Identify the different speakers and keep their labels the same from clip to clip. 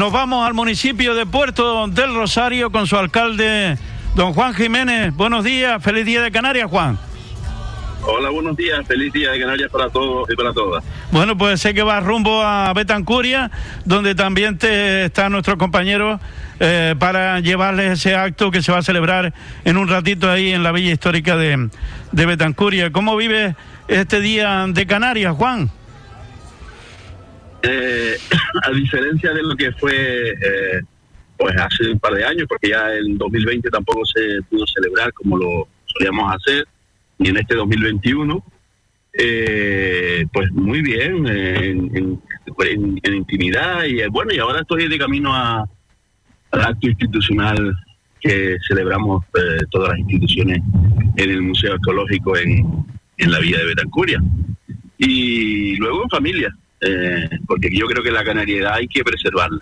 Speaker 1: nos vamos al municipio de Puerto del Rosario con su alcalde, don Juan Jiménez. Buenos días, feliz día de Canarias, Juan.
Speaker 2: Hola, buenos días. Feliz día de Canarias para todos y para todas.
Speaker 1: Bueno, pues sé que va rumbo a Betancuria, donde también te, está nuestro compañero eh, para llevarles ese acto que se va a celebrar en un ratito ahí en la villa histórica de, de Betancuria. ¿Cómo vive este día de Canarias, Juan?
Speaker 2: Eh, a diferencia de lo que fue eh, pues hace un par de años, porque ya en 2020 tampoco se pudo celebrar como lo solíamos hacer, y en este 2021, eh, pues muy bien, en, intimidad, y bueno, y ahora estoy de camino al acto institucional que celebramos todas las instituciones en el Museo Arqueológico en, en la Villa de Betancuria. Y luego en familia, eh, porque yo creo que la canariedad hay que preservarla.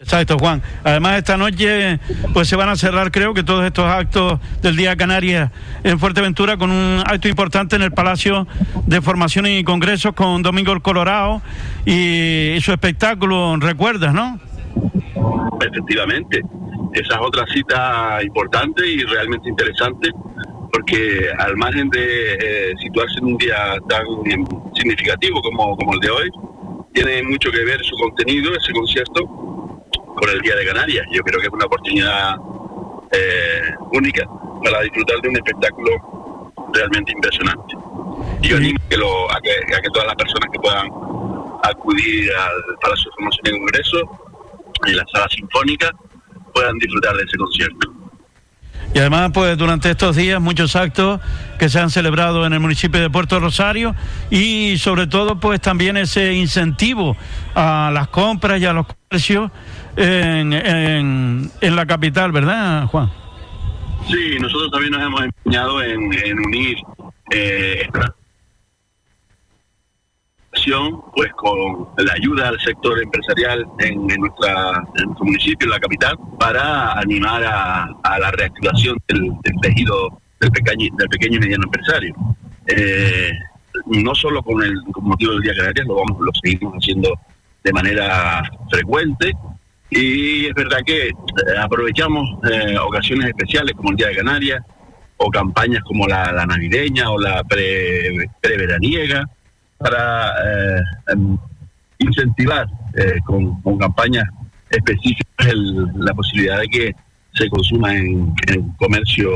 Speaker 1: Exacto, Juan. Además, esta noche pues se van a cerrar, creo que todos estos actos del Día Canarias en Fuerteventura con un acto importante en el Palacio de Formación y Congresos con Domingo el Colorado y, su espectáculo, ¿recuerdas, no?
Speaker 2: Efectivamente. Esa es otra cita importante y realmente interesante porque al margen de eh, situarse en un día tan significativo como, como el de hoy, tiene mucho que ver su contenido, ese concierto, con el Día de Canarias. Yo creo que es una oportunidad eh, única para disfrutar de un espectáculo realmente impresionante. Y yo animo que lo, a, que, a que todas las personas que puedan acudir al Palacio de Formación y Congreso y la sala sinfónica puedan disfrutar de ese concierto.
Speaker 1: Y además, pues durante estos días muchos actos que se han celebrado en el municipio de Puerto Rosario y sobre todo pues también ese incentivo a las compras y a los comercios en, en, la capital, ¿verdad, Juan?
Speaker 2: Sí, nosotros también nos hemos empeñado en, unir eh, pues con la ayuda al sector empresarial en, nuestro municipio, en la capital, para animar a, la reactivación del, tejido del pequeño, del pequeño y mediano empresario. Eh, no solo con el motivo del Día Canarias, lo, vamos, lo seguimos haciendo de manera frecuente, y es verdad que eh, aprovechamos eh, ocasiones especiales como el Día de Canarias o campañas como la, navideña o la pre, preveraniega para eh, incentivar eh, con, campañas específicas la posibilidad de que se consuma en, comercio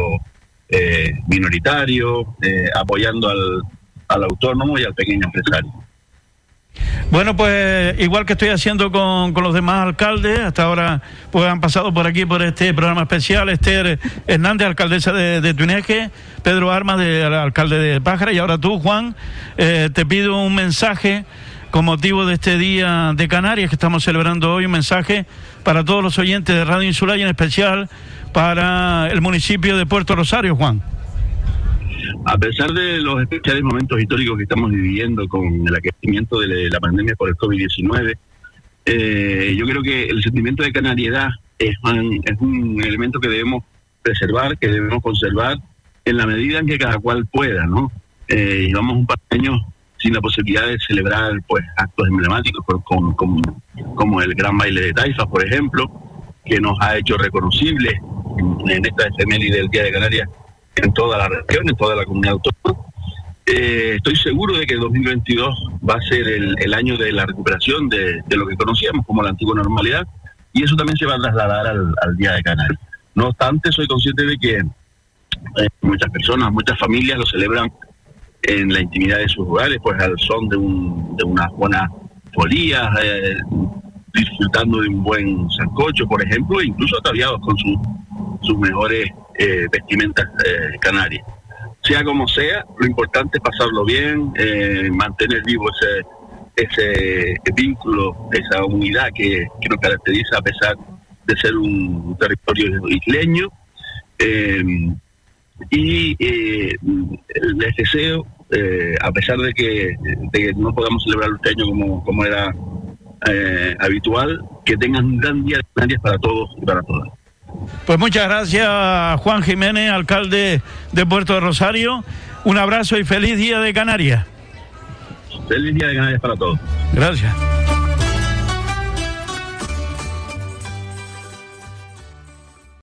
Speaker 2: eh, minoritario, apoyando al, al autónomo y al pequeño empresario.
Speaker 1: Bueno, pues igual que estoy haciendo con, con, los demás alcaldes, hasta ahora pues han pasado por aquí por este programa especial, Esther Hernández, alcaldesa de, de Tuneje, Pedro Armas, de, alcalde de Pájara, y ahora tú, Juan, eh, te pido un mensaje con motivo de este Día de Canarias que estamos celebrando hoy, un mensaje para todos los oyentes de Radio Insular y en especial para el municipio de Puerto Rosario, Juan.
Speaker 2: A pesar de los especiales momentos históricos que estamos viviendo con el aquecimiento de la pandemia por el COVID-19, eh, yo creo que el sentimiento de canariedad es un, elemento que debemos preservar, que debemos conservar en la medida en que cada cual pueda, ¿no? Eh, llevamos un par de años sin la posibilidad de celebrar pues actos emblemáticos como el gran baile de Taifa, por ejemplo, que nos ha hecho reconocibles en, esta efeméride del Día de Canarias en toda la región, en toda la comunidad autónoma. Eh, estoy seguro de que 2022 va a ser el, año de la recuperación de, lo que conocíamos como la antigua normalidad y eso también se va a trasladar al, Día de Canarias. No obstante, soy consciente de que eh, muchas personas, muchas familias lo celebran en la intimidad de sus hogares, pues al son de, un, de unas buenas folías, eh, disfrutando de un buen sancocho, por ejemplo, e incluso ataviados con sus mejores eh, vestimentas eh, canarias. Sea como sea, lo importante es pasarlo bien, eh, mantener vivo ese, ese vínculo, esa unidad que, nos caracteriza a pesar de ser un territorio isleño. y les deseo, a pesar de que, no podamos celebrar este año como, como era habitual, que tengan un gran día de Canarias para todos y para todas.
Speaker 1: Pues muchas gracias, Juan Jiménez, alcalde de Puerto de Rosario. Un abrazo y feliz día de Canarias.
Speaker 2: Feliz día de Canarias para todos.
Speaker 1: Gracias.